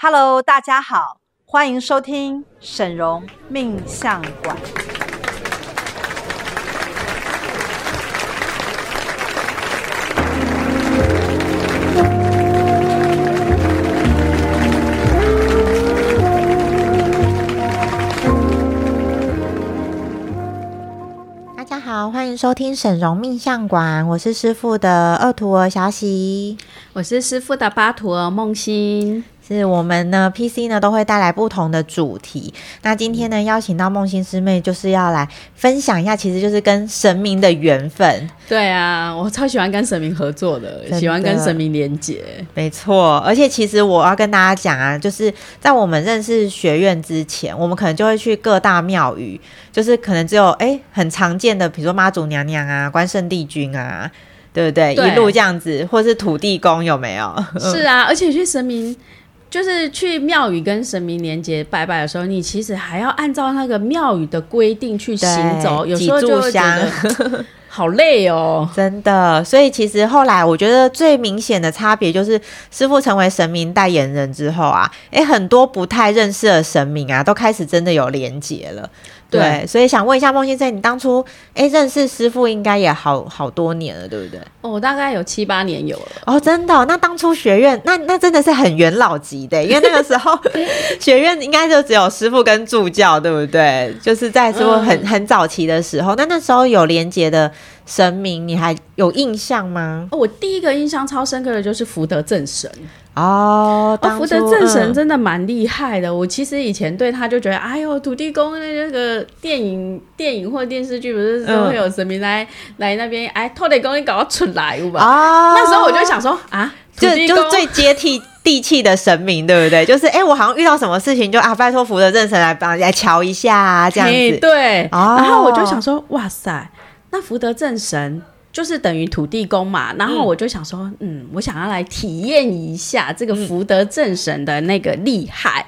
Hello，大家好，欢迎收听沈荣命相馆。大家好，欢迎收听沈荣命相馆，我是师傅的二徒儿小喜，我是师傅的八徒儿梦欣。是我们呢，PC 呢都会带来不同的主题。那今天呢，邀请到梦欣师妹，就是要来分享一下，其实就是跟神明的缘分。对啊，我超喜欢跟神明合作的，的喜欢跟神明连接。没错，而且其实我要跟大家讲啊，就是在我们认识学院之前，我们可能就会去各大庙宇，就是可能只有哎很常见的，比如说妈祖娘娘啊、关圣帝君啊，对不对？对一路这样子，或是土地公有没有？是啊，而且去神明。就是去庙宇跟神明连接拜拜的时候，你其实还要按照那个庙宇的规定去行走，有时候就会觉得 好累哦，真的。所以其实后来我觉得最明显的差别就是，师傅成为神明代言人之后啊，诶，很多不太认识的神明啊，都开始真的有连接了。对，对，所以想问一下孟先生，你当初哎认识师傅应该也好好多年了，对不对？哦，大概有七八年有了。哦，真的、哦？那当初学院那那真的是很元老级的，因为那个时候 学院应该就只有师傅跟助教，对不对？就是在说很、嗯、很早期的时候，那那时候有连接的神明，你还有印象吗？哦，我第一个印象超深刻的就是福德正神。哦，福德正神真的蛮厉害的。嗯、我其实以前对他就觉得，哎呦，土地公那个电影、电影或电视剧不是都会有神明来、嗯、来那边，哎，土地公你搞出来吧？哦，那时候我就想说啊，就就最接地地气的神明，对不对？就是哎，我好像遇到什么事情就啊，拜托福德正神来帮来瞧一下啊，这样子。对，哦、然后我就想说，哇塞，那福德正神。就是等于土地公嘛，然后我就想说，嗯，嗯，我想要来体验一下这个福德正神的那个厉害。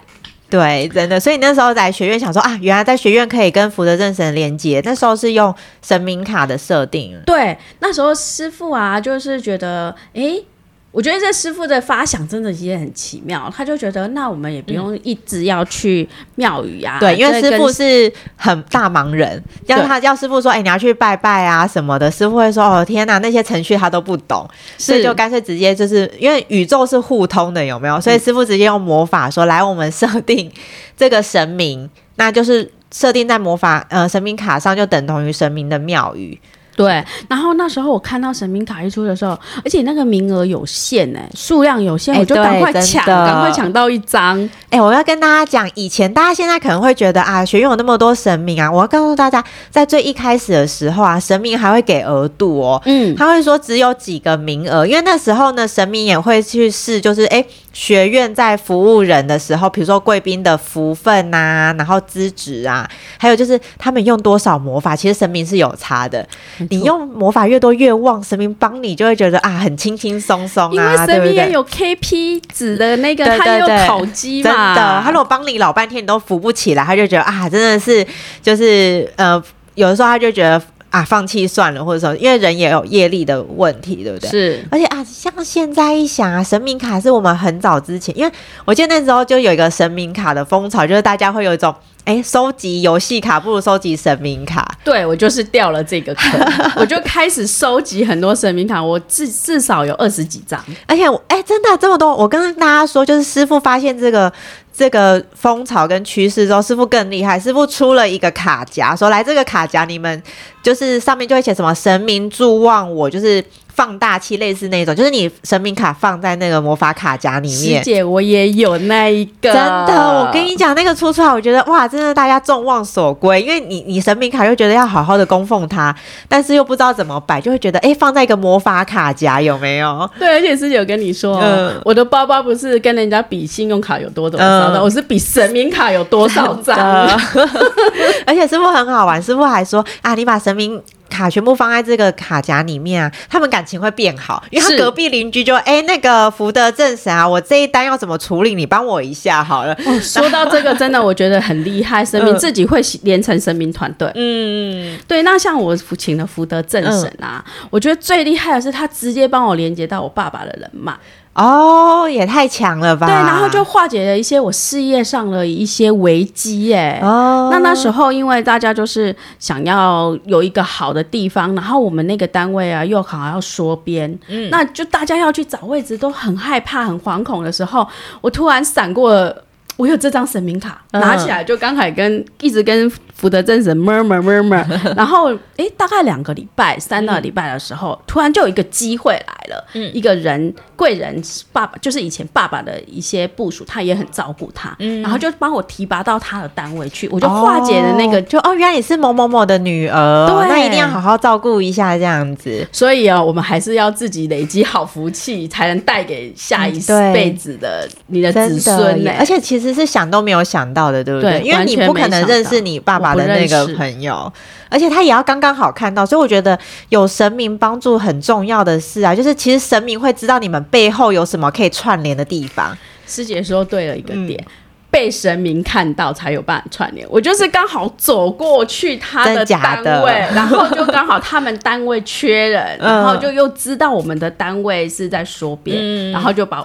对，真的。所以那时候在学院想说啊，原来在学院可以跟福德正神连接。那时候是用神明卡的设定。对，那时候师傅啊，就是觉得，诶。我觉得这师傅的发想真的也很奇妙，他就觉得那我们也不用一直要去庙宇啊，对，因为师傅是很大忙人，要他叫师傅说，哎，你要去拜拜啊什么的，师傅会说，哦天哪，那些程序他都不懂，所以就干脆直接就是因为宇宙是互通的，有没有？所以师傅直接用魔法说，来，我们设定这个神明，那就是设定在魔法呃神明卡上，就等同于神明的庙宇。对，然后那时候我看到神明卡一出的时候，而且那个名额有限哎，数量有限，我就赶快抢，赶快抢到一张。哎，我要跟大家讲，以前大家现在可能会觉得啊，学院有那么多神明啊，我要告诉大家，在最一开始的时候啊，神明还会给额度哦，嗯，他会说只有几个名额，因为那时候呢，神明也会去试，就是哎。学院在服务人的时候，比如说贵宾的福分啊，然后资质啊，还有就是他们用多少魔法，其实神明是有差的。你用魔法越多越旺，神明帮你就会觉得啊，很轻轻松松啊，因为神明也有 KP 值的那个，他有考绩嘛。真的，他如果帮你老半天你都扶不起来，他就觉得啊，真的是就是呃，有的时候他就觉得。啊，放弃算了，或者说，因为人也有业力的问题，对不对？是，而且啊，像现在一想啊，神明卡是我们很早之前，因为我记得那时候就有一个神明卡的风潮，就是大家会有一种，哎，收集游戏卡不如收集神明卡。对，我就是掉了这个坑，我就开始收集很多神明卡，我至至少有二十几张，而且我，哎，真的这么多，我跟大家说，就是师傅发现这个。这个风潮跟趋势之后，师傅更厉害。师傅出了一个卡夹，说来这个卡夹，你们就是上面就会写什么“神明助旺我”，就是。放大器类似那种，就是你神明卡放在那个魔法卡夹里面。师姐，我也有那一个。真的，我跟你讲，那个出出来，我觉得哇，真的大家众望所归。因为你你神明卡又觉得要好好的供奉它，但是又不知道怎么摆，就会觉得哎，放在一个魔法卡夹有没有？对，而且师姐有跟你说，嗯，我的包包不是跟人家比信用卡有多多少的，嗯、我是比神明卡有多少张。而且师傅很好玩，师傅还说啊，你把神明。卡全部放在这个卡夹里面啊，他们感情会变好，因为他隔壁邻居就哎、欸，那个福德正神啊，我这一单要怎么处理？你帮我一下好了。哦、说到这个，真的我觉得很厉害，神明自己会连成神明团队。嗯，对。那像我请的福德正神啊，嗯、我觉得最厉害的是他直接帮我连接到我爸爸的人脉。哦，也太强了吧！对，然后就化解了一些我事业上的一些危机，哎，哦，那那时候因为大家就是想要有一个好的地方，然后我们那个单位啊又好像要缩编，嗯，那就大家要去找位置都很害怕、很惶恐的时候，我突然闪过了，我有这张神明卡，拿起来就刚才跟一直跟。福德正神 murmur murmur，然后哎，大概两个礼拜、三到礼拜的时候，嗯、突然就有一个机会来了，嗯、一个人贵人爸爸，就是以前爸爸的一些部署，他也很照顾他，嗯、然后就帮我提拔到他的单位去，我就化解了那个，哦。就哦，原来你是某某某的女儿，对，那一定要好好照顾一下这样子。所以啊，我们还是要自己累积好福气，才能带给下一辈子的你的子孙。而且其实是想都没有想到的，对不对？对，因为你不可能认识你爸爸。的那个朋友，而且他也要刚刚好看到，所以我觉得有神明帮助很重要的事啊，就是其实神明会知道你们背后有什么可以串联的地方。师姐说对了一个点，嗯、被神明看到才有办法串联。我就是刚好走过去他的单位，然后就刚好他们单位缺人，然后就又知道我们的单位是在说边，嗯、然后就把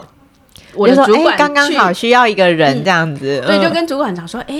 我的主管刚刚好需要一个人这样子，对、嗯，就跟主管讲说，哎。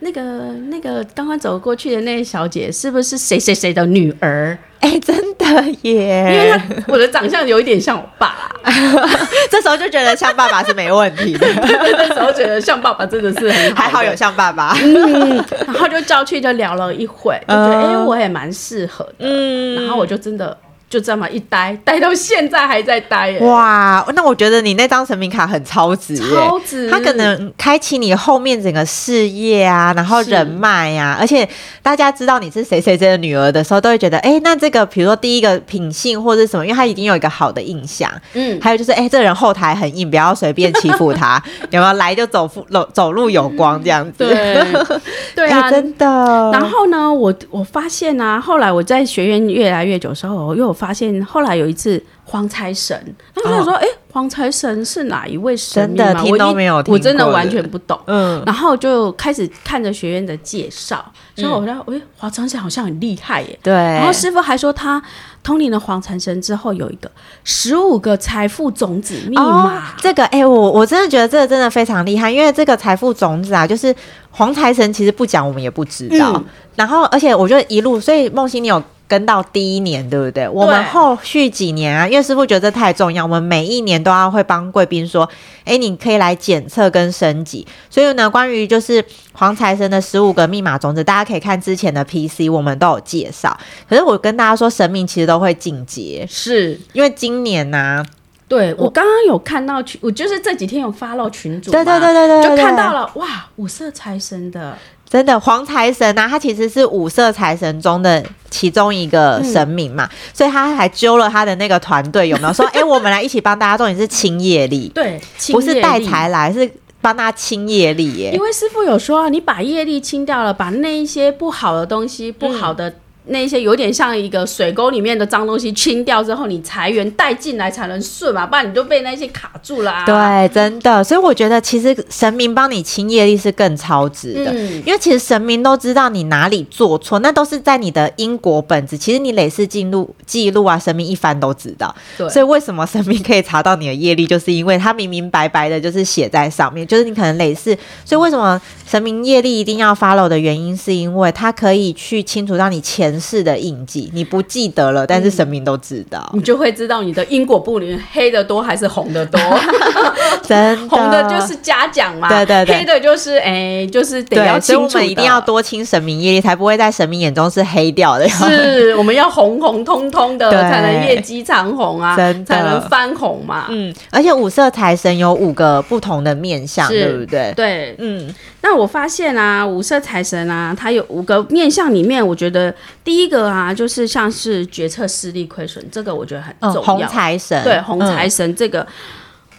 那个那个刚刚走过去的那个小姐，是不是谁谁谁的女儿？哎、欸，真的耶！因为 我的长相有一点像我爸，这时候就觉得像爸爸是没问题的。那时候觉得像爸爸真的是还好有像爸爸。嗯，然后就叫去就聊了一会，就觉得哎、欸，我也蛮适合的。嗯，然后我就真的。就这么一待，待到现在还在待耶。哇，那我觉得你那张神明卡很超值，超值。它可能开启你后面整个事业啊，然后人脉呀、啊，而且大家知道你是谁谁谁的女儿的时候，都会觉得，哎、欸，那这个比如说第一个品性或者什么，因为他已经有一个好的印象。嗯，还有就是，哎、欸，这个人后台很硬，不要随便欺负他，有没有？来就走路走路有光这样子。对，对啊、欸，真的。然后呢，我我发现啊，后来我在学院越来越久的时候，我又。发现后来有一次黄财神，他就说：“哎、哦，黄财神是哪一位神明？真的听都没有听，我真的完全不懂。”嗯，然后就开始看着学院的介绍，所以我觉得，哎，黄财神好像很厉害耶。对，然后师傅还说他通灵了黄财神之后，有一个十五个财富种子密码。哦、这个，哎，我我真的觉得这个真的非常厉害，因为这个财富种子啊，就是黄财神其实不讲我们也不知道。嗯、然后，而且我觉得一路，所以梦欣你有。跟到第一年，对不对？我们后续几年啊，因为师傅觉得这太重要，我们每一年都要会帮贵宾说，哎，你可以来检测跟升级。所以呢，关于就是黄财神的十五个密码种子，大家可以看之前的 PC，我们都有介绍。可是我跟大家说，神明其实都会进阶，是因为今年呢、啊，对我刚刚有看到群，我就是这几天有 follow 群主，对对对对对，就看到了哇，五色财神的。真的黄财神啊，他其实是五色财神中的其中一个神明嘛，嗯、所以他还揪了他的那个团队，有没有说，哎、欸，我们来一起帮大家，重点是清业力，对，不是带财来，是帮他清业力耶。因为师傅有说啊，你把业力清掉了，把那一些不好的东西，不好的、嗯。那些有点像一个水沟里面的脏东西清掉之后，你财源带进来才能顺嘛，不然你就被那些卡住了啊。对，真的。所以我觉得其实神明帮你清业力是更超值的，嗯、因为其实神明都知道你哪里做错，那都是在你的因果本子。其实你累世记录记录啊，神明一翻都知道。对。所以为什么神明可以查到你的业力，就是因为他明明白白的，就是写在上面，就是你可能累世。所以为什么神明业力一定要 follow 的原因，是因为他可以去清除到你前。是的印记，你不记得了，但是神明都知道，嗯、你就会知道你的因果簿里面黑的多还是红的多。真的，红的就是嘉奖嘛，对对对，黑的就是哎、欸，就是得要清楚的。所以我们一定要多清神明业力，才不会在神明眼中是黑掉的。是，我们要红红通通的，才能业绩长红啊，真才能翻红嘛。嗯，而且五色财神有五个不同的面相，是对不对？对，嗯。那我发现啊，五色财神啊，它有五个面相里面，我觉得第一个啊，就是像是决策失利亏损，这个我觉得很重要。红财神，对，红财神这个，嗯、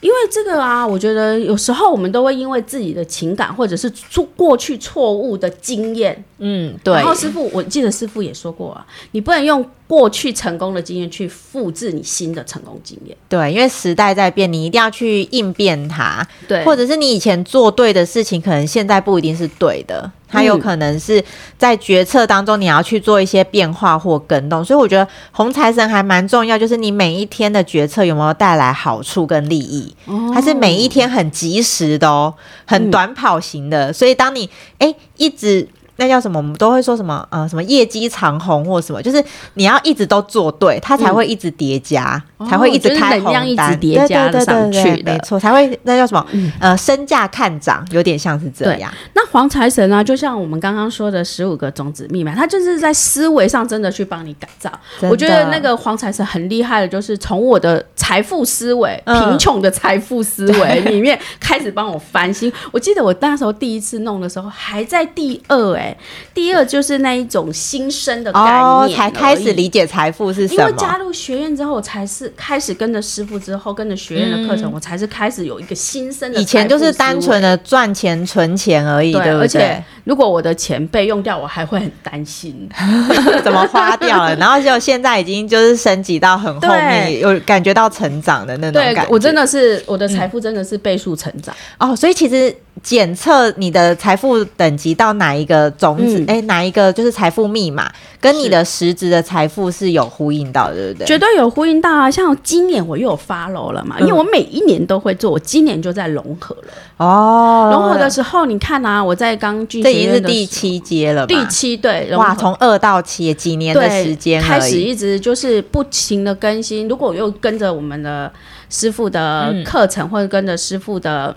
因为这个啊，我觉得有时候我们都会因为自己的情感或者是错过去错误的经验，嗯，对。然后师傅，我记得师傅也说过啊，你不能用过去成功的经验去复制你新的成功经验。对，因为时代在变，你一定要去应变它。对，或者是你以前做对的事情，可能现在不一定是对的。它有可能是在决策当中，你要去做一些变化或更动，所以我觉得红财神还蛮重要，就是你每一天的决策有没有带来好处跟利益，还是每一天很及时的哦，很短跑型的。所以当你哎一直。那叫什么？我们都会说什么？呃，什么业绩长虹或什么？就是你要一直都做对，它才会一直叠加，嗯、才会一直开红单，一直叠加上去的，没错，才会那叫什么？嗯、呃，身价看涨，有点像是这样。那黄财神呢？就像我们刚刚说的十五个种子密码，它就是在思维上真的去帮你改造。我觉得那个黄财神很厉害的，就是从我的财富思维、贫穷的财富思维里面开始帮我翻新。我记得我那时候第一次弄的时候，还在第二哎、欸。第二就是那一种新生的概念，哦，才开始理解财富是什么。因为加入学院之后，我才是开始跟着师傅之后，跟着学院的课程，嗯、我才是开始有一一个新生的。以前就是单纯的赚钱存钱而已，对，对不对？而且如果我的钱被用掉，我还会很担心 怎么花掉了。然后就现在已经就是升级到很后面，有感觉到成长的那种感觉。对，我真的是我的财富真的是倍数成长，嗯、哦。所以其实。检测你的财富等级到哪一个种子？哎、嗯欸，哪一个就是财富密码，跟你的实质的财富是有呼应到的，对不对？绝对有呼应到啊！像今年我又有 follow 了嘛，嗯、因为我每一年都会做，我今年就在融合了。哦，融合的时候，你看啊，我在刚进这已经是第七阶了，第七对，哇，从二到七几年的时间开始，一直就是不停的更新。如果我又跟着我们的师傅的课程，嗯、或者跟着师傅的。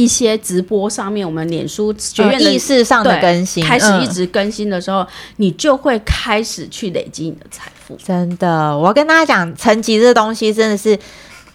一些直播上面，我们脸书学院的意识上的更新，开始一直更新的时候，嗯、你就会开始去累积你的财富。真的，我要跟大家讲，层级这东西真的是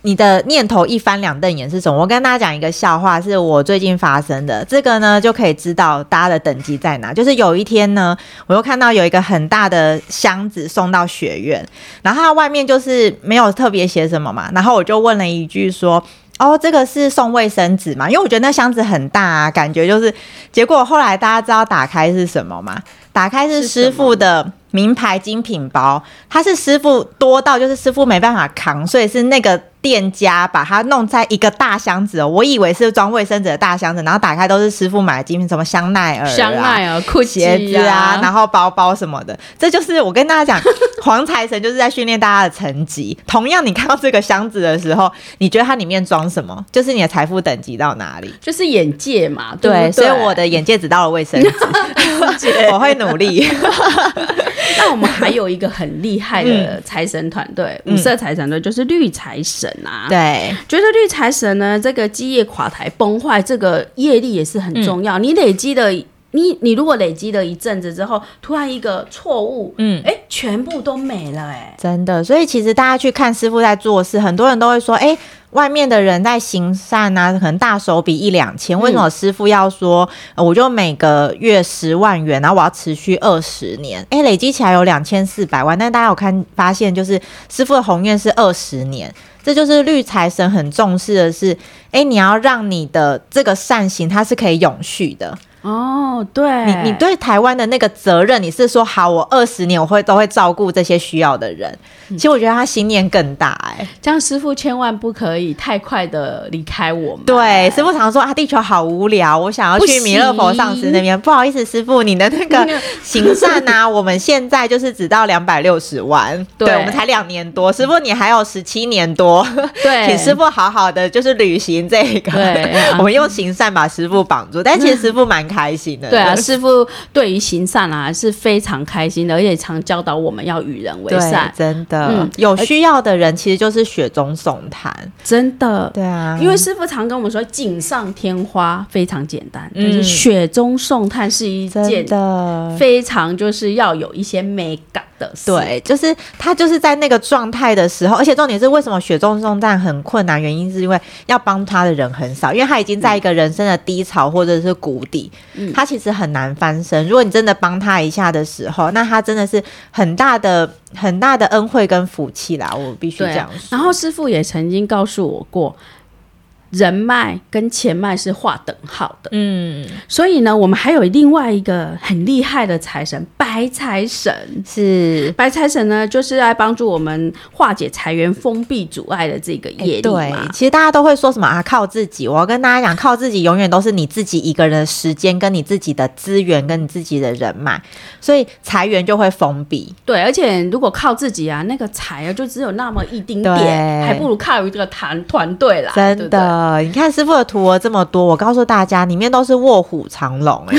你的念头一翻两瞪眼是什么？我跟大家讲一个笑话，是我最近发生的。这个呢，就可以知道大家的等级在哪。就是有一天呢，我又看到有一个很大的箱子送到学院，然后它外面就是没有特别写什么嘛，然后我就问了一句说。哦，这个是送卫生纸嘛？因为我觉得那箱子很大啊，感觉就是。结果后来大家知道打开是什么吗？打开是师傅的名牌精品包，它是师傅多到就是师傅没办法扛，所以是那个。店家把它弄在一个大箱子哦，我以为是装卫生纸的大箱子，然后打开都是师傅买的精品，什么香奈儿、啊、香奈儿、裤鞋子啊，然后包包什么的。这就是我跟大家讲，黄财神就是在训练大家的层级。同样，你看到这个箱子的时候，你觉得它里面装什么？就是你的财富等级到哪里？就是眼界嘛，对，对，对，所以我的眼界只到了卫生纸，我会努力。那我们还有一个很厉害的财神团队，嗯、五色财神队就是绿财神啊。对，觉得绿财神呢，这个基业垮台崩坏，这个业力也是很重要。嗯、你累积的，你你如果累积了一阵子之后，突然一个错误，嗯，哎，全部都没了，哎，真的。所以其实大家去看师傅在做事，很多人都会说，哎。外面的人在行善啊，可能大手笔一两千，为什么师傅要说，嗯、我就每个月十万元，然后我要持续二十年？哎、欸，累积起来有两千四百万。但大家有看发现，就是师傅的宏愿是二十年，这就是绿财神很重视的是，哎、欸，你要让你的这个善行它是可以永续的。哦，对，你你对台湾的那个责任，你是说好，我二十年我会都会照顾这些需要的人。嗯、其实我觉得他心念更大哎、欸，这样师傅千万不可以太快的离开我们。对，师傅常说啊，地球好无聊，我想要去弥勒佛上师那边。不，不好意思，师傅，你的那个行善啊，我们现在就是只到两百六十万，对，对我们才两年多，师傅你还有十七年多，对，请师傅好好的就是履行这个，对，我们用行善把师傅绑住。但其实师傅蛮。开心的，对啊，师傅对于行善啊是非常开心的，而且常教导我们要与人为善，真的，嗯，有需要的人其实就是雪中送炭，真的，对啊，因为师傅常跟我们说，锦上添花非常简单，嗯，就是雪中送炭是一件的。非常就是要有一些美感的事，对，就是他就是在那个状态的时候，而且重点是为什么雪中送炭很困难，原因是因为要帮他的人很少，因为他已经在一个人生的低潮或者是谷底。他其实很难翻身。如果你真的帮他一下的时候，那他真的是很大的、很大的恩惠跟福气啦。我必须这样说。然后师傅也曾经告诉我过，人脉跟钱脉是划等号的，嗯，所以呢，我们还有另外一个很厉害的财神白财神，是。白财神呢，就是来帮助我们化解财源封闭阻碍的这个业力、欸、对，其实大家都会说什么啊，靠自己。我要跟大家讲，靠自己永远都是你自己一个人的时间，跟你自己的资源，跟你自己的人脉，所以财源就会封闭。对，而且如果靠自己啊，那个财啊，就只有那么一丁点，还不如靠一个团团队啦，真的。对对呃，你看师傅的徒儿这么多，我告诉大家，里面都是卧虎藏龙哎，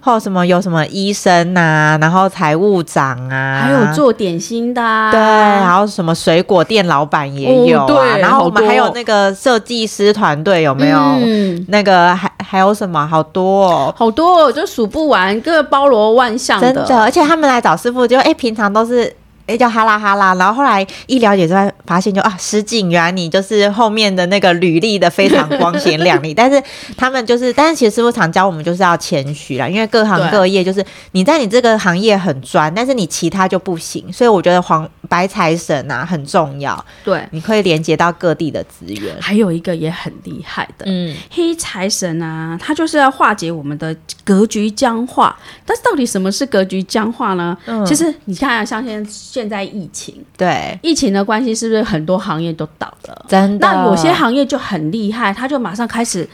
还有 什么有什么医生呐、啊，然后财务长啊，还有做点心的、啊，对，然后什么水果店老板也有啊，哦、对，然后我们还有那个设计师团队有没有？嗯、那个还还有什么？好多哦，好多哦，就数不完，各包罗万象的，真的。而且他们来找师傅，就哎，平常都是。哎，叫哈拉哈拉，然后后来一了解之后，发现就啊，石井，原来你就是后面的那个履历的非常光鲜亮丽。但是他们就是，但是其实师傅常教我们就是要谦虚啦，因为各行各业就是你在你这个行业很专，但是你其他就不行。所以我觉得黄白财神啊很重要，对，你可以连接到各地的资源。还有一个也很厉害的，嗯，黑财神啊，他就是要化解我们的格局僵化。但是到底什么是格局僵化呢？嗯，其实你看啊，像现在。现在疫情，对疫情的关系，是不是很多行业都倒了？真的，那有些行业就很厉害，他就马上开始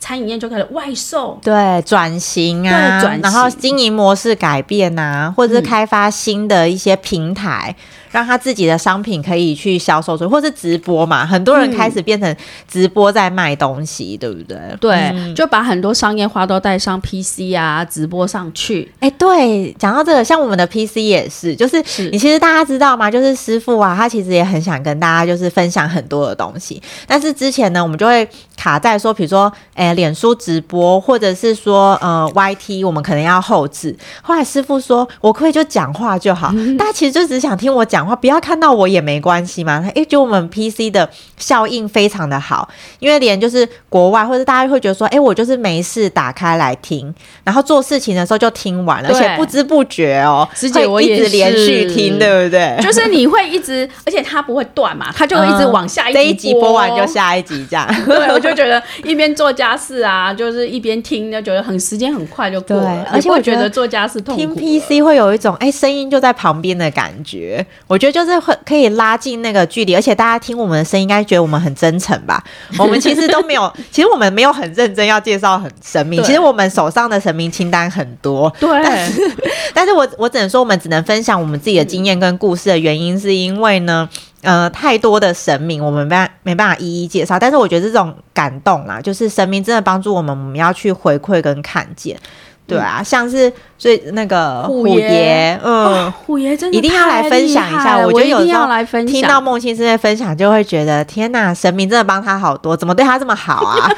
餐饮业就开始外售，对转型啊，对转型，然后经营模式改变啊，或者是开发新的一些平台。嗯让他自己的商品可以去销售出去，或是直播嘛，很多人开始变成直播在卖东西，嗯、对不对？对，嗯、就把很多商业化都带上 PC 啊，直播上去。哎，对，讲到这个，像我们的 PC 也是，就是你其实大家知道吗？就是师傅啊，他其实也很想跟大家就是分享很多的东西，但是之前呢，我们就会卡在说，比如说，哎，脸书直播，或者是说，呃，YT，我们可能要后置。后来师傅说，我可以就讲话就好，嗯、大家其实就只想听我讲。不要看到我也没关系嘛。哎，就我们 PC 的效应非常的好，因为连就是国外或者大家会觉得说，哎，我就是没事打开来听，然后做事情的时候就听完了，而且不知不觉哦，师姐我一直连续听，对不对？就是你会一直，而且它不会断嘛，它就会一直往下一这一集播完就下一集这样。对，我就觉得一边做家事啊，就是一边听，就觉得很时间很快就过了。而且我觉得做家事痛苦，听 PC 会有一种哎声音就在旁边的感觉，我觉得就是会可以拉近那个距离，而且大家听我们的声音，应该觉得我们很真诚吧？我们其实都没有，其实我们没有很认真要介绍很神明。其实我们手上的神明清单很多，对。但是，但是我我只能说，我们只能分享我们自己的经验跟故事的原因，是因为呢，呃，太多的神明我们没办没办法一一介绍。但是我觉得这种感动啦，就是神明真的帮助我们，我们要去回馈跟看见。对啊，像是最那个虎爷，嗯，虎爷真的一定要来分享一下。我觉得有时候听到梦欣师在分享，就会觉得天哪，神明真的帮他好多，怎么对他这么好啊？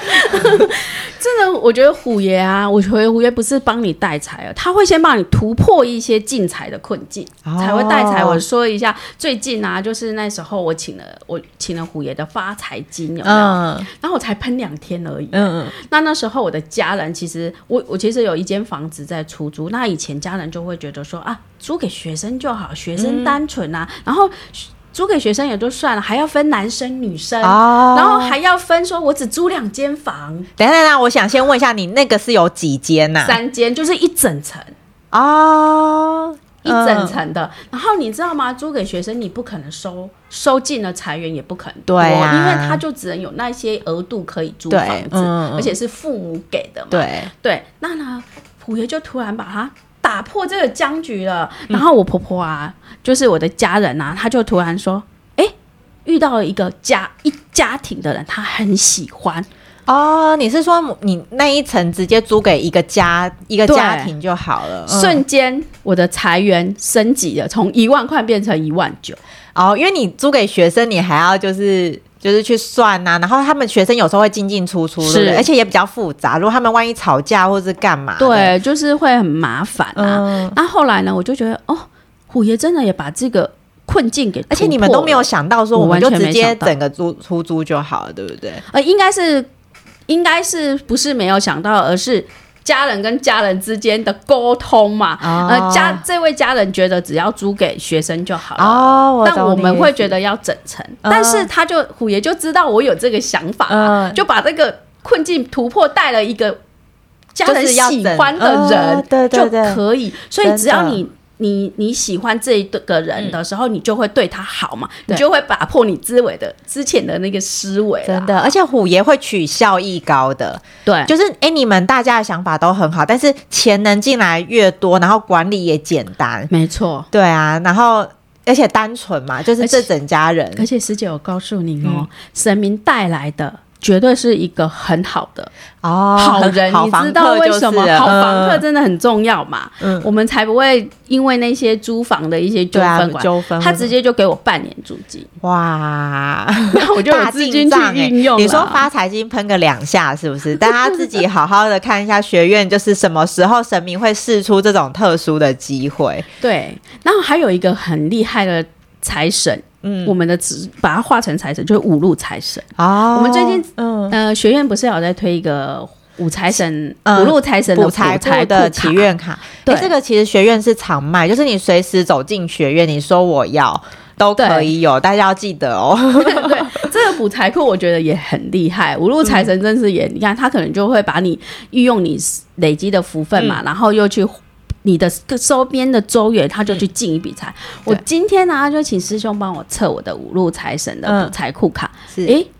真的，我觉得虎爷啊，我觉得虎爷不是帮你带财啊，他会先帮你突破一些进财的困境，哦、才会带财。我说一下，最近啊，就是那时候我请了我请了虎爷的发财金，有没有？嗯、然后我才喷两天而已。嗯嗯。那那时候我的家人，其实我我其实有一间房子在出租。那以前家人就会觉得说啊，租给学生就好，学生单纯啊，嗯、然后。租给学生也就算了，还要分男生女生，哦、然后还要分说，我只租两间房。等等，等我想先问一下，你那个是有几间呐、啊？三间，就是一整层哦，一整层的。嗯、然后你知道吗？租给学生，你不可能收收进了财源，也不可能多，对啊、因为他就只能有那些额度可以租房子，嗯、而且是父母给的嘛。对对，那呢，虎爷就突然把他。打破这个僵局了，然后我婆婆啊，嗯、就是我的家人啊，他就突然说：“哎，遇到了一个家一家庭的人，他很喜欢哦。”你是说你那一层直接租给一个家一个家庭就好了？嗯、瞬间我的财源升级了，从一万块变成一万九。哦，因为你租给学生，你还要就是。就是去算呐、啊，然后他们学生有时候会进进出出，是对不对？而且也比较复杂。如果他们万一吵架或是干嘛，对，就是会很麻烦啊。嗯、那后来呢，我就觉得哦，虎爷真的也把这个困境给，而且你们都没有想到说，我们就直接整个租出租就好了，对不对？呃，应该是，应该是不是没有想到，而是。家人跟家人之间的沟通嘛。哦、呃，家这位家人觉得只要租给学生就好了。哦，但我们会觉得要整层。哦、但是他就虎爷就知道我有这个想法，嗯、就把这个困境突破，带了一个家人喜欢的人，对对对，就可以。所以只要你。你你喜欢这一个人的时候，嗯、你就会对他好嘛，你就会打破你之尾的之前的那个思维。真的，而且虎爷会取效益高的，对，就是哎、欸，你们大家的想法都很好，但是钱能进来越多，然后管理也简单，没错，对啊，然后而且单纯嘛，就是这整家人，而且师姐，我告诉你哦，嗯、神明带来的。绝对是一个很好的哦，好人，你知道为什么？好房客真的很重要嘛？嗯，我们才不会因为那些租房的一些纠纷纠纷，他直接就给我半年租金。哇，那我就有资金去运用。你说发财金喷个两下是不是？大家自己好好的看一下学院，就是什么时候神明会试出这种特殊的机会？对，然后还有一个很厉害的财神。嗯，我们的纸把它画成财神，就是五路财神啊。我们最近嗯呃学院不是有在推一个五财神、五路财神的财库的祈愿卡？对，这个其实学院是常卖，就是你随时走进学院，你说我要都可以有，大家要记得哦。对，这个补财库我觉得也很厉害，五路财神真是也，你看他可能就会把你运用你累积的福分嘛，然后又去。你的周边的周元，他就去进一笔财。嗯、我今天呢、啊，就请师兄帮我测我的五路财神的补财库卡。诶、嗯欸，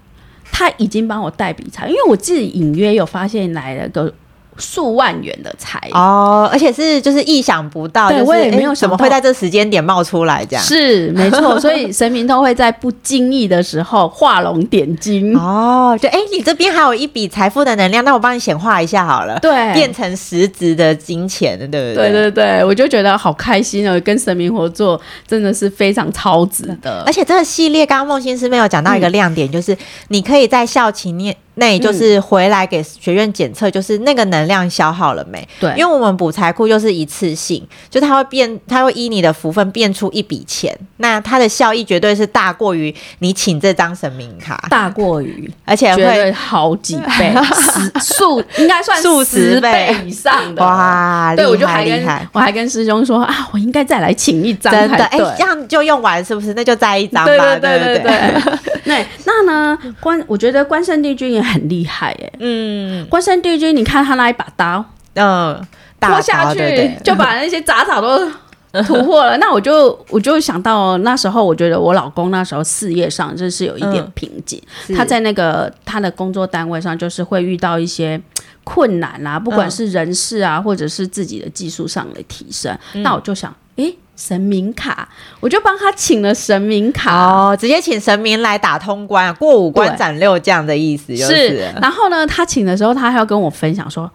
他已经帮我带笔财，因为我自己隐约有发现来了个。数万元的财哦，而且是就是意想不到，对，我也没有什么会在这时间点冒出来这样，是没错，所以神明都会在不经意的时候画龙点睛哦，就哎、欸，你这边还有一笔财富的能量，那我帮你显化一下好了，对，变成实质的金钱，对不对？对对对，我就觉得好开心哦，跟神明合作真的是非常超值的，而且这个系列刚刚梦欣师妹有讲到一个亮点，嗯、就是你可以在校期念。那也就是回来给学院检测，就是那个能量消耗了没？对，因为我们补财库又是一次性，就它会变，它会依你的福分变出一笔钱，那它的效益绝对是大过于你请这张神明卡，大过于，而且会好几倍，十数应该算数十倍以上的哇！对，我就还跟我还跟师兄说啊，我应该再来请一张，真的哎，这样就用完是不是？那就再一张吧，对对对对。那那呢？关，我觉得关圣帝君也很厉害耶。嗯，关圣帝君，你看他那一把刀，嗯，拖下去对对就把那些杂草都 突破了。那我就我就想到那时候，我觉得我老公那时候事业上就是有一点瓶颈，嗯、他在那个他的工作单位上就是会遇到一些困难啊，不管是人事啊，或者是自己的技术上的提升。嗯、那我就想，诶。神明卡，我就帮他请了神明卡哦，直接请神明来打通关，过五关斩六将的意思就是。是，然后呢，他请的时候，他还要跟我分享说，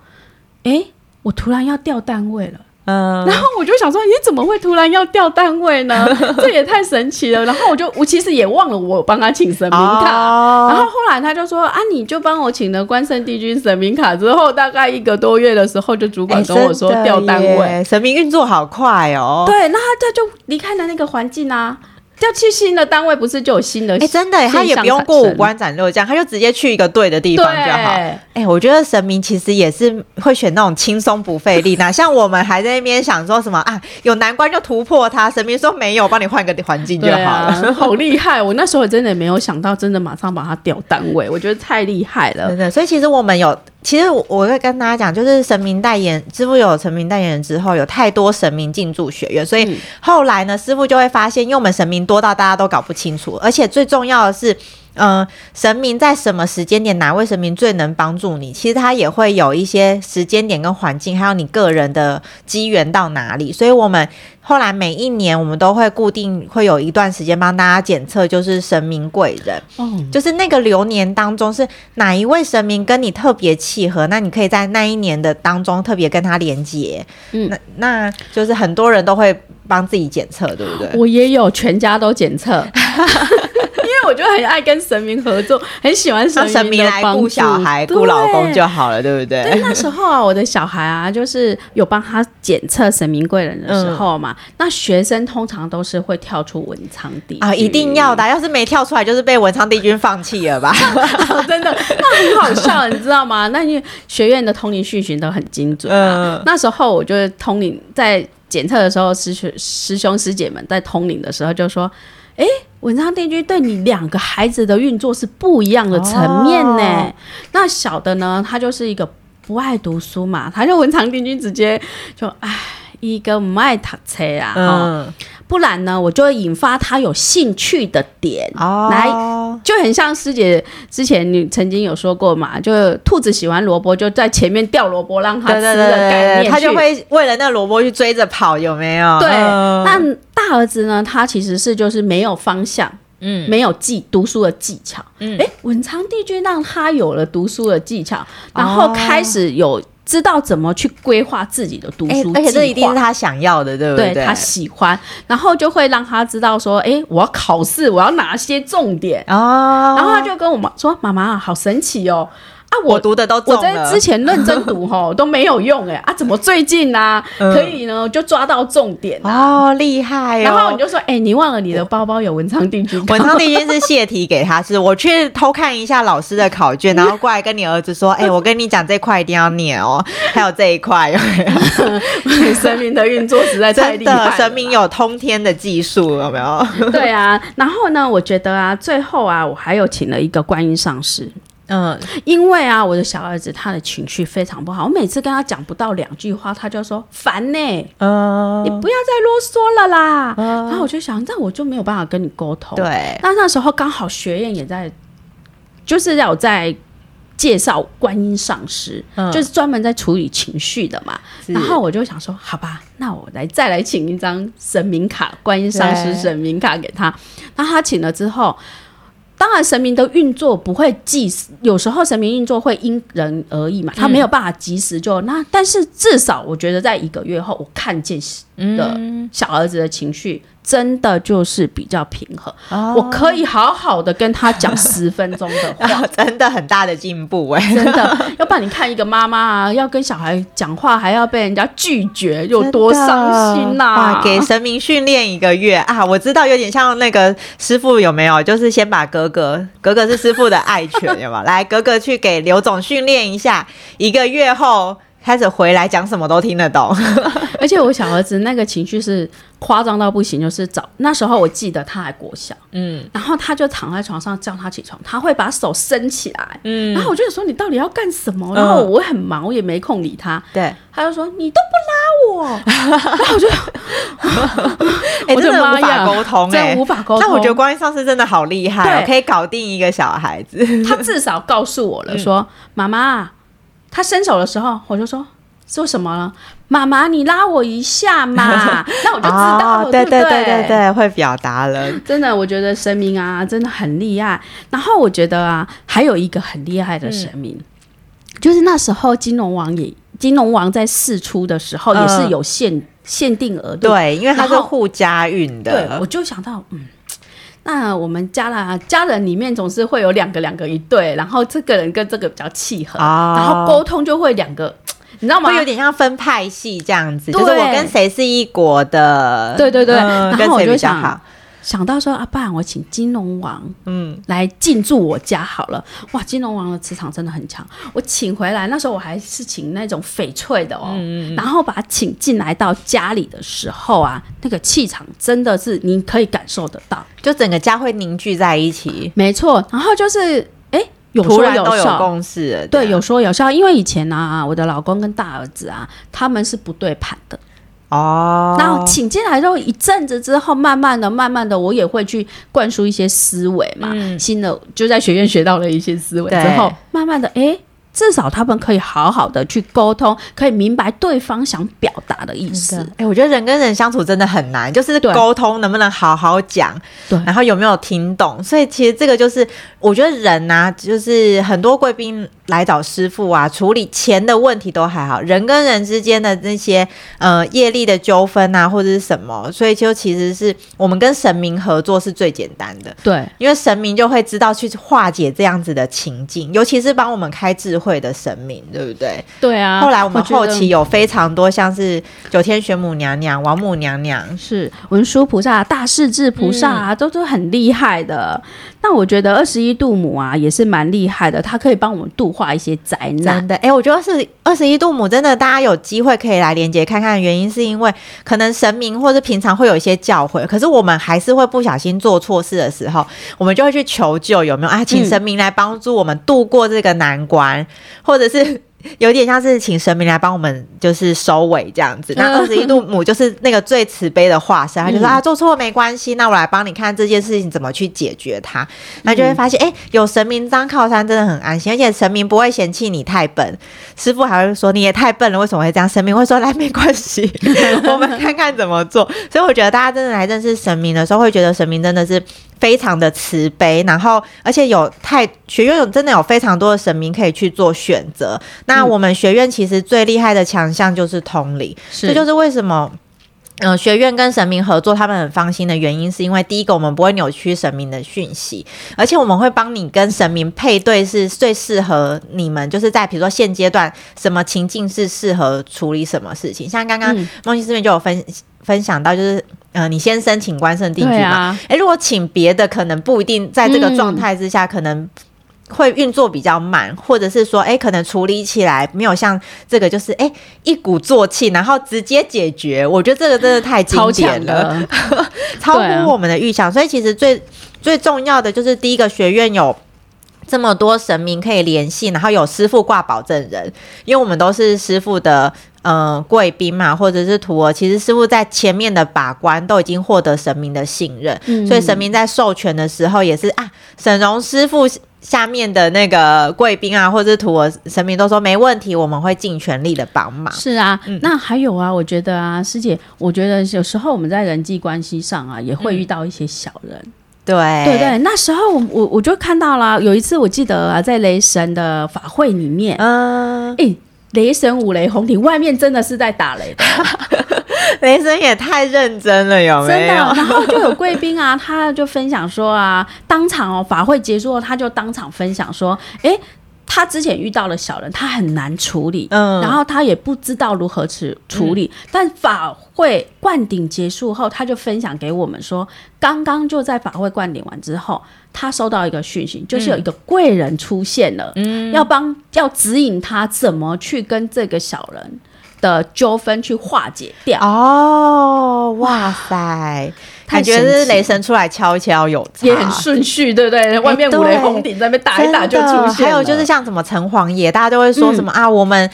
诶，我突然要调单位了。嗯，然后我就想说，你怎么会突然要调单位呢？这也太神奇了。然后我就，我其实也忘了我帮他请神明卡。哦、然后后来他就说啊，你就帮我请了关圣帝君神明卡之后，大概一个多月的时候，就主管跟我说调单位，神明运作好快哦。对，那他就离开了那个环境啊。要去新的单位，不是就有新的？哎、欸，真的，他也不用过五关斩六将，他就直接去一个对的地方就好。哎我觉得神明其实也是会选那种轻松不费力的，像我们还在那边想说什么啊，有难关就突破它。神明说没有，帮你换个环境就好了。啊、好厉害！我那时候真的没有想到，真的马上把它调单位，我觉得太厉害了。真的，所以其实我们有。其实我我会跟大家讲，就是神明代言，师傅有神明代言人之后，有太多神明进驻学院，所以后来呢，师傅就会发现，因为我们神明多到大家都搞不清楚，而且最重要的是。嗯、呃，神明在什么时间点，哪位神明最能帮助你？其实他也会有一些时间点跟环境，还有你个人的机缘到哪里。所以，我们后来每一年，我们都会固定会有一段时间帮大家检测，就是神明贵人，嗯，就是那个流年当中是哪一位神明跟你特别契合，那你可以在那一年的当中特别跟他连接。嗯，那那就是很多人都会帮自己检测，对不对？我也有，全家都检测。我就很爱跟神明合作，很喜欢神明，神明来顾小孩、顾老公就好了，对不对？对，那时候啊，我的小孩啊，就是有帮他检测神明贵人的时候嘛，嗯、那学生通常都是会跳出文昌帝啊，一定要的，要是没跳出来，就是被文昌帝君放弃了吧？真的，那很好笑，你知道吗？那因为学院的通灵讯息都很精准啊，嗯、那时候我就是通灵在。检测的时候，师学师兄师姐们在通灵的时候就说：“哎，文昌帝君对你两个孩子的运作是不一样的层面呢。哦、那小的呢，他就是一个不爱读书嘛，他就文昌帝君直接就哎，一个不爱读书啊。嗯”哦不然呢，我就会引发他有兴趣的点，哦、来就很像师姐之前你曾经有说过嘛，就兔子喜欢萝卜，就在前面掉萝卜让它吃的概念，他就会为了那个萝卜去追着跑，有没有？对。那、嗯、大儿子呢，他其实是就是没有方向，嗯，没有技读书的技巧，嗯，哎，文昌帝君让他有了读书的技巧，然后开始有。知道怎么去规划自己的读书而且这一定是他想要的，对不对？对，他喜欢，然后就会让他知道说，哎，欸，我要考试，我要哪些重点哦。然后他就跟我们说：“妈妈，好神奇哦。”啊，我读的都我在之前认真读吼 都没有用哎啊，怎么最近呢可以呢就抓到重点哦，厉害哦！然后你就说哎，你忘了你的包包有文昌帝君？文昌帝君是泄题给他，是 我去偷看一下老师的考卷，然后过来跟你儿子说，哎，我跟你讲这块一定要念哦，还有这一块？神明的运作实在太厉害，神明有通天的技术有没有？对啊，然后呢，我觉得啊，最后啊，我还有请了一个观音上师。嗯，因为啊，我的小儿子他的情绪非常不好，我每次跟他讲不到两句话，他就说烦呢，嗯，你不要再啰嗦了啦。嗯、然后我就想，那我就没有办法跟你沟通。对，那那时候刚好学院也在，就是要在介绍观音上师，嗯、就是专门在处理情绪的嘛。然后我就想说，好吧，那我来再来请一张神明卡，观音上师神明卡给他。那对他请了之后。当然，神明的运作不会即时，有时候神明运作会因人而异嘛，他没有办法及时就那。但是至少我觉得，在一个月后，我看见的小儿子的情绪。真的就是比较平和，哦、我可以好好的跟他讲十分钟的话，真的很大的进步哎！真的，要不然你看一个妈妈啊，要跟小孩讲话还要被人家拒绝，有多伤心呐、啊！给神明训练一个月啊，我知道有点像那个师傅有没有？就是先把格格，格格是师傅的爱犬，有没有？来，格格去给刘总训练一下，一个月后。开始回来讲什么都听得懂，而且我小儿子那个情绪是夸张到不行，就是早那时候我记得他还国小，嗯，然后他就躺在床上叫他起床，他会把手伸起来，嗯，然后我就说你到底要干什么？然后我很忙，我也没空理他，对，他就说你都不拉我，然后我就，我 真的无法沟通，真的无法沟通。但我觉得关于上次真的好厉害，可以搞定一个小孩子。他至少告诉我了，说妈妈。他伸手的时候，我就说说什么了？妈妈，你拉我一下嘛，那我就知道了，哦、对，对，对对对会表达了。真的，我觉得神明啊，真的很厉害。然后我觉得啊，还有一个很厉害的神明，嗯、就是那时候金龙王也金龙王在试出的时候，也是有限、嗯、限定额度，对，因为他是护家运的。对，我就想到，嗯。那我们家啦，家人里面总是会有两个两个一对，然后这个人跟这个比较契合，哦、然后沟通就会两个，你知道吗？会有点像分派系这样子，就是我跟谁是一国的，对对对，嗯、然后我就想。想到说啊，不然我请金龙王，嗯，来进驻我家好了。嗯、哇，金龙王的磁场真的很强。我请回来那时候我还是请那种翡翠的哦，嗯、然后把他请进来到家里的时候啊，那个气场真的是你可以感受得到，就整个家会凝聚在一起。没错，然后就是有说有笑，有共识，对，有说有笑。因为以前啊，我的老公跟大儿子啊，他们是不对盘的。哦，然后请进来之后一阵子之后，慢慢的、慢慢的，我也会去灌输一些思维嘛，嗯、新的就在学院学到了一些思维之后，慢慢的，哎，至少他们可以好好的去沟通，可以明白对方想表达的意思。哎、欸，我觉得人跟人相处真的很难，就是沟通能不能好好讲，对，然后有没有听懂。所以其实这个就是，我觉得人呐、啊，就是很多贵宾来找师傅啊，处理钱的问题都还好，人跟人之间的那些呃业力的纠纷啊，或者是什么，所以就其实是我们跟神明合作是最简单的。对，因为神明就会知道去化解这样子的情境，尤其是帮我们开智慧会的神明，对不对？对啊。后来我们后期有非常多，像是九天玄母娘娘、王母娘娘、是文殊菩萨、大势至菩萨啊，都、都很厉害的。那我觉得二十一度母啊，也是蛮厉害的，它可以帮我们度化一些灾难。真的，哎，我觉得是二十一度母，真的大家有机会可以来连接看看。原因是因为可能神明或者平常会有一些教诲，可是我们还是会不小心做错事的时候，我们就会去求救，有没有啊？请神明来帮助我们度过这个难关，嗯、或者是。有点像是请神明来帮我们，就是收尾这样子。那二十一度母就是那个最慈悲的化身，他就说啊，做错没关系，那我来帮你看这件事情怎么去解决它。那就会发现，哎，有神明当靠山，真的很安心，而且神明不会嫌弃你太笨，师傅还会说你也太笨了，为什么会这样？神明会说来，没关系，我们看看怎么做。所以我觉得大家真的来认识神明的时候，会觉得神明真的是。非常的慈悲，然后而且有太学院有真的有非常多的神明可以去做选择。那我们学院其实最厉害的强项就是通灵，这就是为什么嗯、呃、学院跟神明合作，他们很放心的原因，是因为第一个我们不会扭曲神明的讯息，而且我们会帮你跟神明配对，是最适合你们，就是在比如说现阶段什么情境是适合处理什么事情。像刚刚梦溪这边就有分分享到，就是。呃，你先申请关圣定居嘛？哎、啊，如果请别的，可能不一定在这个状态之下，嗯、可能会运作比较慢，或者是说，哎，可能处理起来没有像这个，就是哎一鼓作气，然后直接解决。我觉得这个真的太经典了，超，超乎我们的预想。所以其实最最重要的就是第一个学院有这么多神明可以联系，然后有师傅挂保证人，因为我们都是师傅的。呃，贵宾嘛，或者是徒儿，其实师傅在前面的把关都已经获得神明的信任，嗯、所以神明在授权的时候也是啊，沈荣师傅下面的那个贵宾啊，或者是徒儿，神明都说没问题，我们会尽全力的帮忙。是啊，嗯、那还有啊，我觉得啊，师姐，我觉得有时候我们在人际关系上啊，也会遇到一些小人。嗯、对对对，那时候我我我就看到了，有一次我记得啊，在雷神的法会里面，嗯，诶。雷神五雷轰顶，外面真的是在打雷的。雷神也太认真了，有没有？真的。然后就有贵宾啊，他就分享说啊，当场哦，法会结束后，他就当场分享说，诶。他之前遇到了小人，他很难处理，嗯，然后他也不知道如何去处理。嗯、但法会灌顶结束后，他就分享给我们说，刚刚就在法会灌顶完之后，他收到一个讯息，就是有一个贵人出现了，嗯，要帮要指引他怎么去跟这个小人的纠纷去化解掉。哦，哇塞！感觉是雷神出来敲一敲有差，也很顺序，对不对？外面五雷轰顶，在那边打一打就出现。还有就是像什么城隍爷，大家都会说什么、嗯、啊？我们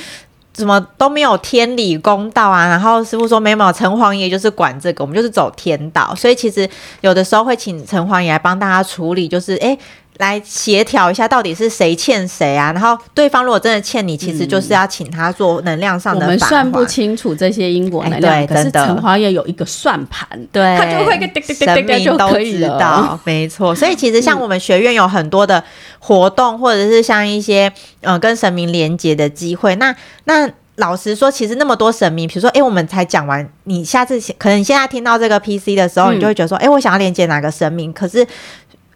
怎么都没有天理公道啊？然后师傅说没有，城隍爷就是管这个，我们就是走天道。所以其实有的时候会请城隍爷来帮大家处理，就是哎。欸来协调一下，到底是谁欠谁啊？然后对方如果真的欠你，其实就是要请他做能量上的。我们算不清楚这些因果能量，可是城隍爷有一个算盘，对，他就会个滴滴滴滴滴就可以了。没错，所以其实像我们学院有很多的活动，或者是像一些呃跟神明连接的机会。那那老实说，其实那么多神明，比如说，哎、欸，我们才讲完，你下次可能你现在听到这个 PC 的时候，你就会觉得说，哎、嗯欸，我想要连接哪个神明？可是。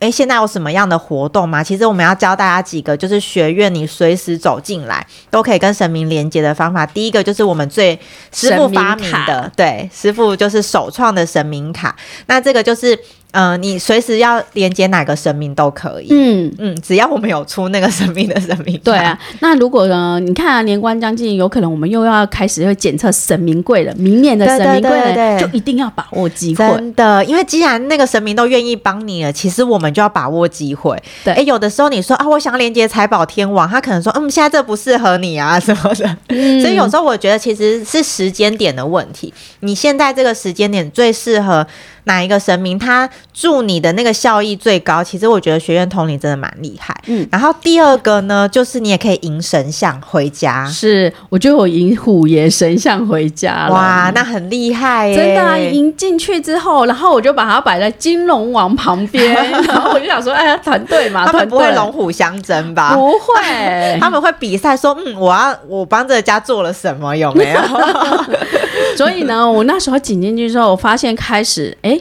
哎，现在有什么样的活动吗？其实我们要教大家几个，就是学院你随时走进来都可以跟神明连接的方法。第一个就是我们最师傅发明的，对，师傅就是首创的神明卡。那这个就是。嗯、呃，你随时要连接哪个神明都可以。嗯嗯，只要我们有出那个神明的神明。对啊，那如果呢？你看啊，年关将近，有可能我们又要开始会检测神明贵了，明年的神明贵人就一定要把握机会。真的，因为既然那个神明都愿意帮你了，其实我们就要把握机会。对，哎，有的时候你说啊，我想要连接财宝天王，他可能说，嗯，现在这不适合你啊什么的。嗯、所以有时候我觉得其实是时间点的问题。你现在这个时间点最适合。哪一个神明他助你的那个效益最高，其实我觉得学院通灵真的蛮厉害。嗯，然后第二个呢，就是你也可以迎神像回家。是，我觉得我迎虎爷神像回家了。哇，那很厉害耶！真的啊，迎进去之后，然后我就把它摆在金龙王旁边，然后我就想说，哎呀，团队嘛，他们不会龙虎相争吧？不会，他们会比赛说，嗯，我要我帮这个家做了什么，有没有？所以呢，我那时候挤进去之后，我发现开始，哎，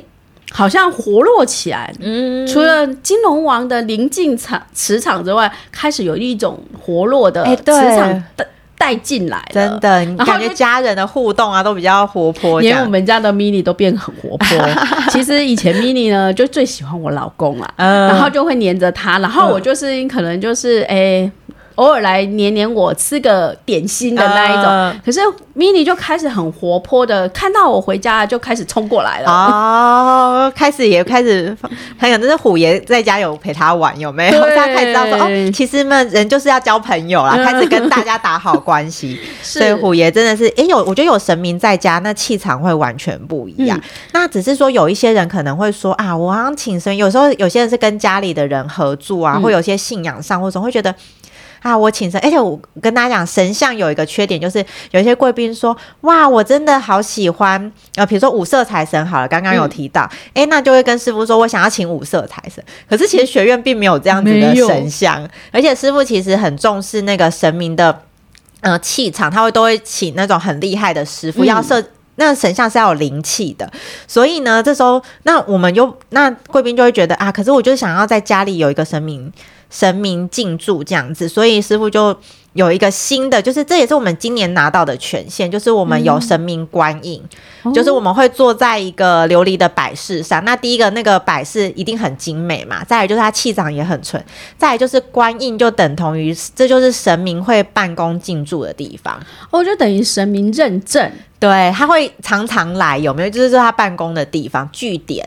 好像活络起来。嗯，除了金龙王的临近场磁场之外，开始有一种活络的磁场带带进来。真的，你感觉家人的互动啊，都比较活泼。连我们家的 mini 都变很活泼。其实以前 mini 呢，就最喜欢我老公啊，嗯、然后就会黏着他，然后我就是可能就是哎。偶尔来黏黏我，吃个点心的那一种。呃、可是 mini 就开始很活泼的，看到我回家就开始冲过来了。哦，开始也开始，还有那是虎爷在家有陪他玩，有没有？对他开始知道说哦，其实嘛，人就是要交朋友啦，开始跟大家打好关系。所以虎爷真的是，哎、欸，有我觉得有神明在家，那气场会完全不一样。嗯、那只是说有一些人可能会说啊，我好像请神，有时候有些人是跟家里的人合住啊，嗯、会有些信仰上或者会觉得。啊，我请神，而且我跟大家讲，神像有一个缺点，就是有一些贵宾说，哇，我真的好喜欢，呃，比如说五色财神，好了，刚刚有提到，哎、嗯，那就会跟师傅说，我想要请五色财神，可是其实学院并没有这样子的神像，而且师傅其实很重视那个神明的，呃，气场，他会都会请那种很厉害的师傅，嗯、要设那神像是要有灵气的，所以呢，这时候那我们又那贵宾就会觉得啊，可是我就想要在家里有一个神明。神明进驻这样子，所以师傅就有一个新的，就是这也是我们今年拿到的权限，就是我们有神明观应，嗯、就是我们会坐在一个琉璃的摆饰上。那第一个那个摆饰一定很精美嘛，再来就是它气场也很纯，再来就是观印就等同于这就是神明会办公进驻的地方，哦，就等于神明认证，对，他会常常来，有没有？就是他办公的地方据点。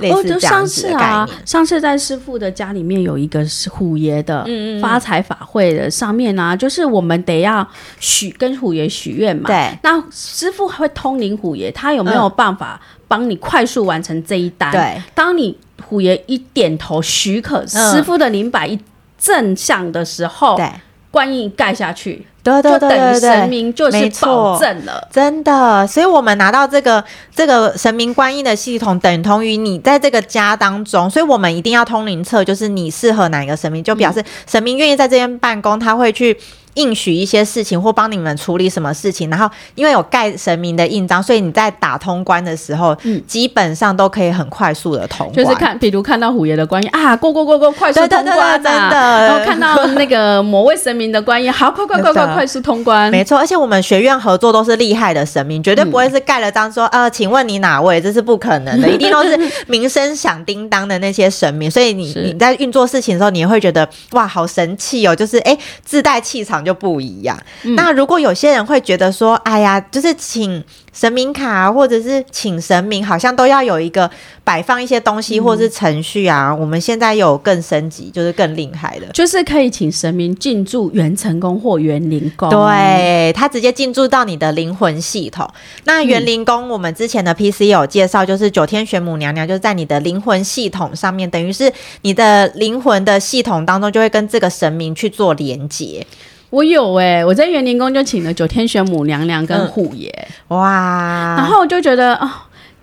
哦，就上次啊，上次在师傅的家里面有一个是虎爷的发财法会的上面啊，嗯嗯就是我们得要许跟虎爷许愿嘛。对，那师傅会通灵虎爷，他有没有办法帮你快速完成这一单？对、嗯，当你虎爷一点头许可，嗯、师傅的灵摆一正向的时候，对，观音盖下去。对对对对对，神明就是保证了，真的。所以，我们拿到这个这个神明观音的系统，等同于你在这个家当中。所以我们一定要通灵测，就是你适合哪一个神明，就表示神明愿意在这边办公，他会去。应许一些事情或帮你们处理什么事情，然后因为有盖神明的印章，所以你在打通关的时候，嗯，基本上都可以很快速的通关。就是看，比如看到虎爷的观音啊，过过过过，快速通关啊！真的。然后看到那个某位神明的观音，好，快快快快，快速通关。没错，而且我们学院合作都是厉害的神明，绝对不会是盖了章说，呃，请问你哪位？这是不可能的，一定都是名声响叮当的那些神明。所以你你在运作事情的时候，你也会觉得哇，好神气哦，就是哎，自带气场就不一样。嗯、那如果有些人会觉得说，哎呀，就是请神明卡或者是请神明，好像都要有一个摆放一些东西或者是程序啊。嗯、我们现在有更升级，就是更厉害的，就是可以请神明进驻元成功或元灵宫，对，他直接进驻到你的灵魂系统。那元灵宫，我们之前的 PC 有介绍，就是九天玄母娘娘就是在你的灵魂系统上面，等于是你的灵魂的系统当中就会跟这个神明去做连接。我有哎、欸，我在园林宫就请了九天玄母娘娘跟虎爷、嗯，哇，然后我就觉得啊。哦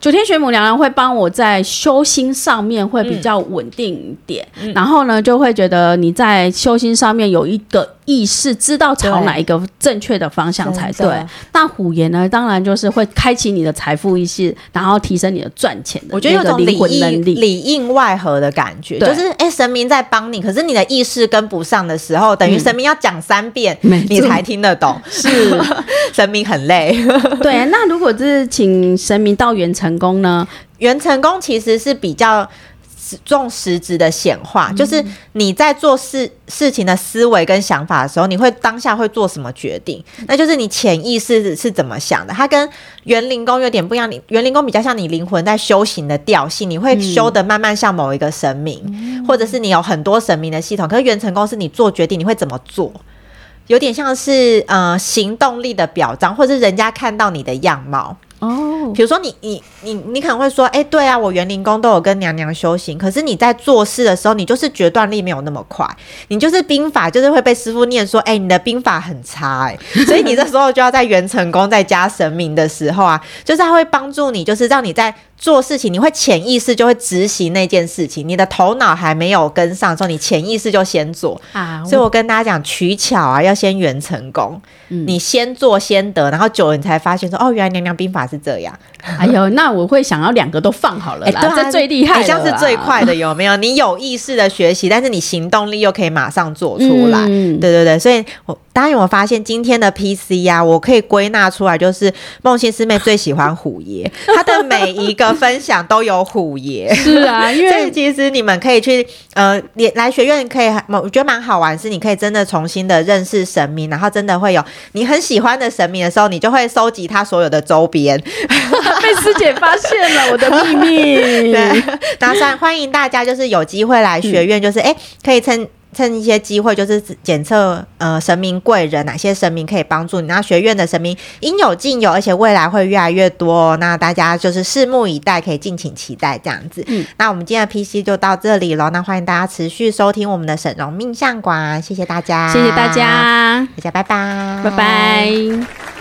九天玄母娘娘会帮我在修心上面会比较稳定一点，嗯、然后呢，就会觉得你在修心上面有一个意识，知道朝哪一个正确的方向才对。那虎爷呢，当然就是会开启你的财富意识，然后提升你的赚钱的。我觉得有种里应里应外合的感觉，就是哎，神明在帮你，可是你的意识跟不上的时候，等于神明要讲三遍，嗯、你才听得懂。是 神明很累。对，那如果是请神明到元成。成功呢？元成功其实是比较重实质的显化，嗯、就是你在做事事情的思维跟想法的时候，你会当下会做什么决定？那就是你潜意识是怎么想的。它跟园林宫有点不一样，你园林宫比较像你灵魂在修行的调性，你会修的慢慢像某一个神明，嗯、或者是你有很多神明的系统。可是元成功是你做决定，你会怎么做？有点像是呃行动力的表彰，或者是人家看到你的样貌。哦，哦，比如说你你你你可能会说，哎、欸，对啊，我园林宫都有跟娘娘修行，可是你在做事的时候，你就是决断力没有那么快，你就是兵法就是会被师傅念说，哎、欸，你的兵法很差、欸，哎，所以你这时候就要在元成功再加神明的时候啊，就是他会帮助你，就是让你在。做事情，你会潜意识就会执行那件事情，你的头脑还没有跟上，所以你潜意识就先做啊。所以我跟大家讲取巧啊，要先圆成功，嗯，你先做先得，然后久了你才发现说，哦，原来娘娘兵法是这样。哎呦，那我会想要两个都放好了啦，欸、对啊，这最厉害，好像是最快的，有没有？你有意识的学习，但是你行动力又可以马上做出来，嗯、对对对。所以我大家有没有发现今天的 PC 呀、啊？我可以归纳出来，就是梦欣师妹最喜欢虎爷，她的每一个。分享都有虎爷，是啊，因为所以其实你们可以去呃，来学院可以，我觉得蛮好玩，是你可以真的重新的认识神明，然后真的会有你很喜欢的神明的时候，你就会收集他所有的周边。被师姐发现了我的秘密，对，打算欢迎大家，就是有机会来学院，就是哎、可以趁。趁一些机会，就是检测呃神明贵人，哪些神明可以帮助你？那学院的神明应有尽有，而且未来会越来越多。那大家就是拭目以待，可以敬请期待这样子。嗯，那我们今天的 PC 就到这里了。那欢迎大家持续收听我们的沈嵘命相馆，谢谢大家，谢谢大家，大家拜拜，拜拜。